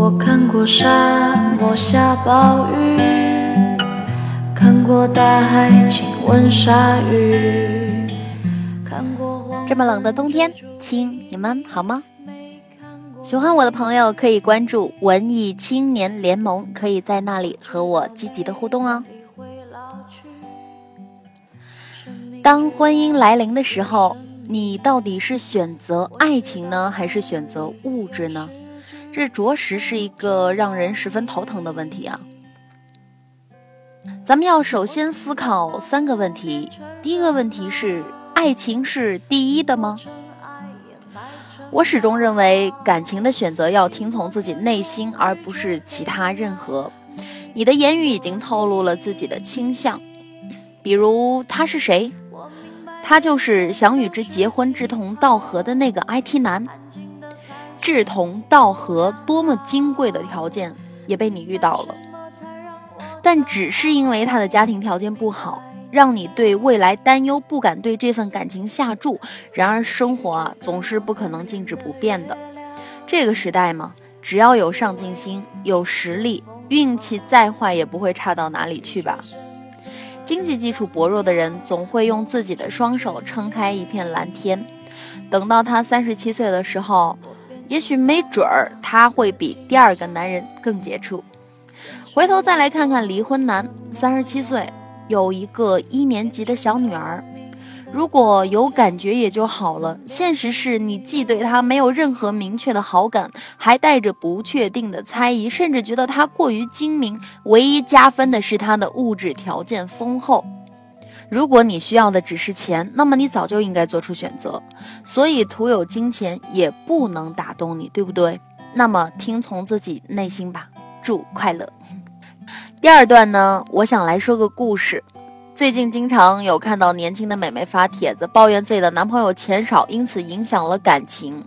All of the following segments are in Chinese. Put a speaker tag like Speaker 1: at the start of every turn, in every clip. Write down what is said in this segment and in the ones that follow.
Speaker 1: 我看过沙漠下暴雨，看过大海亲吻鲨鱼，看过
Speaker 2: 这么冷的冬天，亲，你们好吗？喜欢我的朋友可以关注文艺青年联盟，可以在那里和我积极的互动哦。当婚姻来临的时候，你到底是选择爱情呢，还是选择物质呢？这着实是一个让人十分头疼的问题啊！咱们要首先思考三个问题。第一个问题是：爱情是第一的吗？我始终认为，感情的选择要听从自己内心，而不是其他任何。你的言语已经透露了自己的倾向，比如他是谁？他就是想与之结婚、志同道合的那个 IT 男。志同道合，多么金贵的条件也被你遇到了，但只是因为他的家庭条件不好，让你对未来担忧，不敢对这份感情下注。然而，生活啊，总是不可能静止不变的。这个时代嘛，只要有上进心、有实力，运气再坏也不会差到哪里去吧。经济基础薄弱的人，总会用自己的双手撑开一片蓝天。等到他三十七岁的时候。也许没准儿他会比第二个男人更杰出。回头再来看看离婚男，三十七岁，有一个一年级的小女儿。如果有感觉也就好了，现实是你既对他没有任何明确的好感，还带着不确定的猜疑，甚至觉得他过于精明。唯一加分的是他的物质条件丰厚。如果你需要的只是钱，那么你早就应该做出选择。所以，徒有金钱也不能打动你，对不对？那么，听从自己内心吧。祝快乐。第二段呢，我想来说个故事。最近经常有看到年轻的美眉发帖子，抱怨自己的男朋友钱少，因此影响了感情。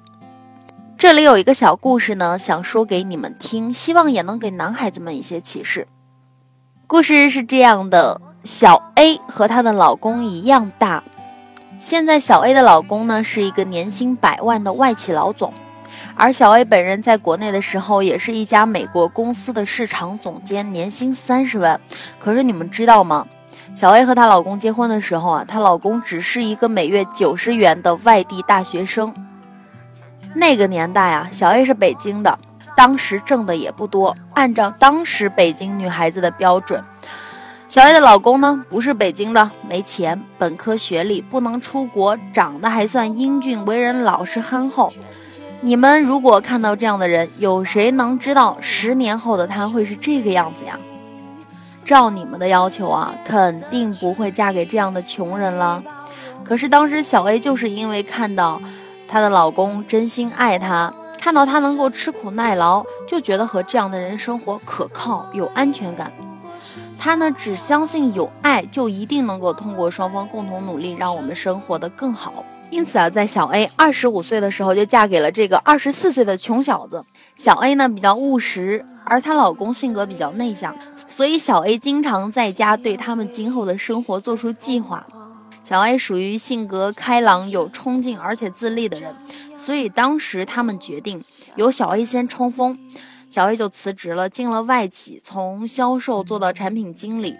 Speaker 2: 这里有一个小故事呢，想说给你们听，希望也能给男孩子们一些启示。故事是这样的。小 A 和她的老公一样大，现在小 A 的老公呢是一个年薪百万的外企老总，而小 A 本人在国内的时候也是一家美国公司的市场总监，年薪三十万。可是你们知道吗？小 A 和她老公结婚的时候啊，她老公只是一个每月九十元的外地大学生。那个年代啊，小 A 是北京的，当时挣的也不多，按照当时北京女孩子的标准。小 A 的老公呢，不是北京的，没钱，本科学历，不能出国，长得还算英俊，为人老实憨厚。你们如果看到这样的人，有谁能知道十年后的他会是这个样子呀？照你们的要求啊，肯定不会嫁给这样的穷人了。可是当时小 A 就是因为看到她的老公真心爱她，看到他能够吃苦耐劳，就觉得和这样的人生活可靠，有安全感。他呢，只相信有爱就一定能够通过双方共同努力，让我们生活的更好。因此啊，在小 A 二十五岁的时候就嫁给了这个二十四岁的穷小子。小 A 呢比较务实，而她老公性格比较内向，所以小 A 经常在家对他们今后的生活做出计划。小 A 属于性格开朗、有冲劲而且自立的人，所以当时他们决定由小 A 先冲锋。小 A 就辞职了，进了外企，从销售做到产品经理。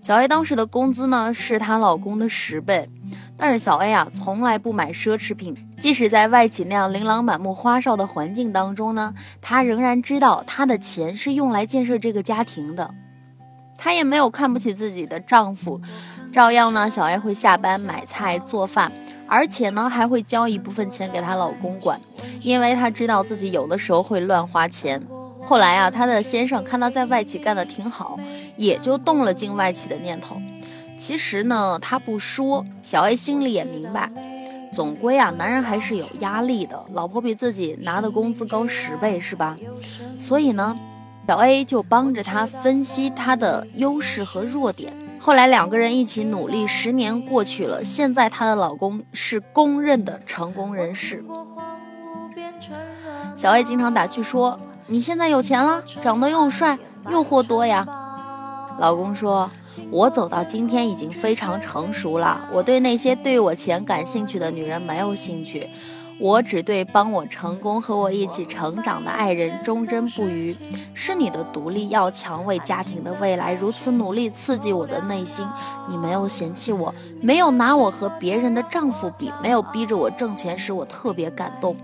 Speaker 2: 小 A 当时的工资呢是她老公的十倍，但是小 A 啊从来不买奢侈品，即使在外企那样琳琅满目、花哨的环境当中呢，她仍然知道她的钱是用来建设这个家庭的。她也没有看不起自己的丈夫，照样呢，小 A 会下班买菜做饭，而且呢还会交一部分钱给她老公管，因为她知道自己有的时候会乱花钱。后来啊，她的先生看她在外企干得挺好，也就动了进外企的念头。其实呢，他不说，小 A 心里也明白，总归啊，男人还是有压力的。老婆比自己拿的工资高十倍，是吧？所以呢，小 A 就帮着他分析他的优势和弱点。后来两个人一起努力，十年过去了，现在她的老公是公认的成功人士。小 A 经常打趣说。你现在有钱了，长得又帅，诱惑多呀。老公说：“我走到今天已经非常成熟了，我对那些对我钱感兴趣的女人没有兴趣。我只对帮我成功、和我一起成长的爱人忠贞不渝。是你的独立要强，为家庭的未来如此努力，刺激我的内心。你没有嫌弃我，没有拿我和别人的丈夫比，没有逼着我挣钱，使我特别感动。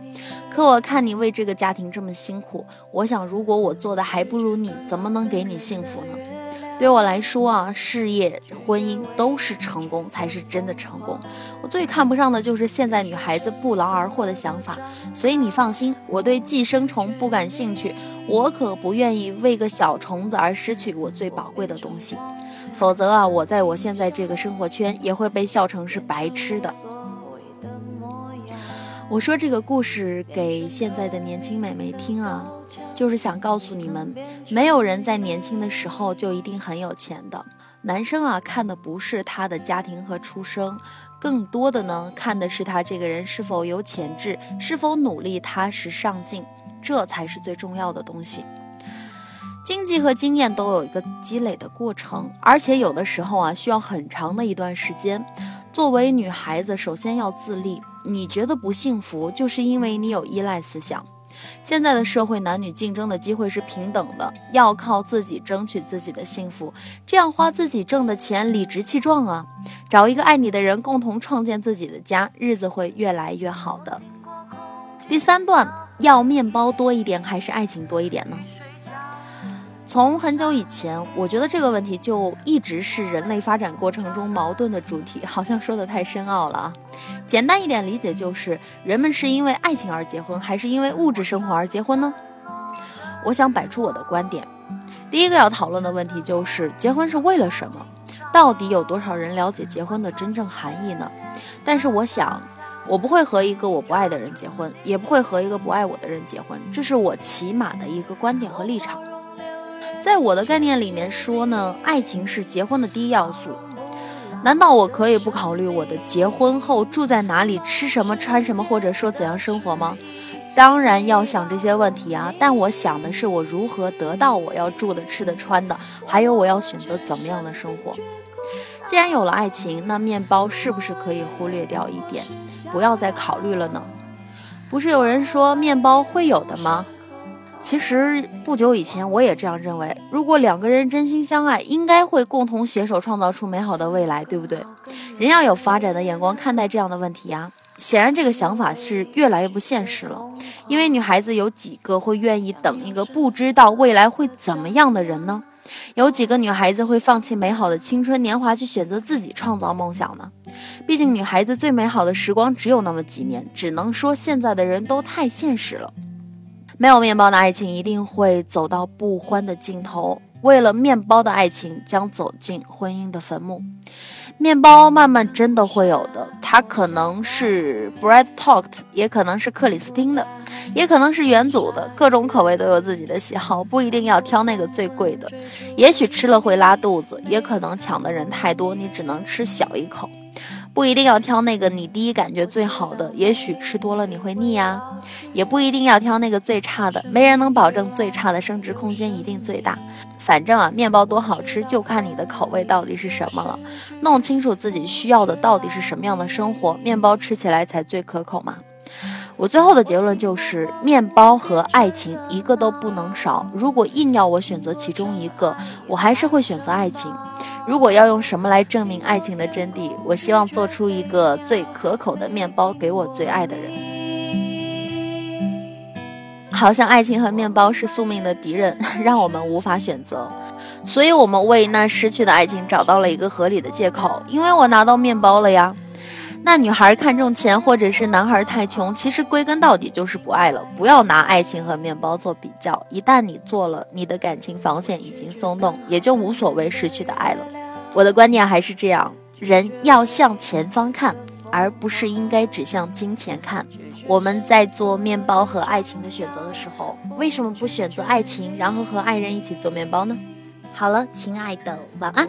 Speaker 2: 可我看你为这个家庭这么辛苦，我想如果我做的还不如你，怎么能给你幸福呢？对我来说啊，事业、婚姻都是成功，才是真的成功。我最看不上的就是现在女孩子不劳而获的想法。所以你放心，我对寄生虫不感兴趣，我可不愿意为个小虫子而失去我最宝贵的东西。否则啊，我在我现在这个生活圈也会被笑成是白痴的。我说这个故事给现在的年轻美眉听啊。就是想告诉你们，没有人在年轻的时候就一定很有钱的。男生啊，看的不是他的家庭和出生，更多的呢，看的是他这个人是否有潜质，是否努力、踏实上进，这才是最重要的东西。经济和经验都有一个积累的过程，而且有的时候啊，需要很长的一段时间。作为女孩子，首先要自立。你觉得不幸福，就是因为你有依赖思想。现在的社会，男女竞争的机会是平等的，要靠自己争取自己的幸福，这样花自己挣的钱理直气壮啊！找一个爱你的人，共同创建自己的家，日子会越来越好的。第三段，要面包多一点还是爱情多一点呢？从很久以前，我觉得这个问题就一直是人类发展过程中矛盾的主题，好像说的太深奥了啊。简单一点理解就是，人们是因为爱情而结婚，还是因为物质生活而结婚呢？我想摆出我的观点。第一个要讨论的问题就是，结婚是为了什么？到底有多少人了解结婚的真正含义呢？但是我想，我不会和一个我不爱的人结婚，也不会和一个不爱我的人结婚，这是我起码的一个观点和立场。在我的概念里面说呢，爱情是结婚的第一要素。难道我可以不考虑我的结婚后住在哪里、吃什么、穿什么，或者说怎样生活吗？当然要想这些问题啊，但我想的是我如何得到我要住的、吃的、穿的，还有我要选择怎么样的生活。既然有了爱情，那面包是不是可以忽略掉一点，不要再考虑了呢？不是有人说面包会有的吗？其实不久以前，我也这样认为。如果两个人真心相爱，应该会共同携手创造出美好的未来，对不对？人要有发展的眼光看待这样的问题呀。显然，这个想法是越来越不现实了。因为女孩子有几个会愿意等一个不知道未来会怎么样的人呢？有几个女孩子会放弃美好的青春年华去选择自己创造梦想呢？毕竟，女孩子最美好的时光只有那么几年，只能说现在的人都太现实了。没有面包的爱情一定会走到不欢的尽头。为了面包的爱情将走进婚姻的坟墓。面包慢慢真的会有的，它可能是 bread talked，也可能是克里斯汀的，也可能是元祖的，各种口味都有自己的喜好，不一定要挑那个最贵的。也许吃了会拉肚子，也可能抢的人太多，你只能吃小一口。不一定要挑那个你第一感觉最好的，也许吃多了你会腻呀。也不一定要挑那个最差的，没人能保证最差的升值空间一定最大。反正啊，面包多好吃就看你的口味到底是什么了。弄清楚自己需要的到底是什么样的生活，面包吃起来才最可口嘛。我最后的结论就是，面包和爱情一个都不能少。如果硬要我选择其中一个，我还是会选择爱情。如果要用什么来证明爱情的真谛，我希望做出一个最可口的面包给我最爱的人。好像爱情和面包是宿命的敌人，让我们无法选择，所以我们为那失去的爱情找到了一个合理的借口，因为我拿到面包了呀。那女孩看重钱，或者是男孩太穷，其实归根到底就是不爱了。不要拿爱情和面包做比较，一旦你做了，你的感情防线已经松动，也就无所谓失去的爱了。我的观点还是这样：人要向前方看，而不是应该只向金钱看。我们在做面包和爱情的选择的时候，为什么不选择爱情，然后和爱人一起做面包呢？好了，亲爱的，晚安。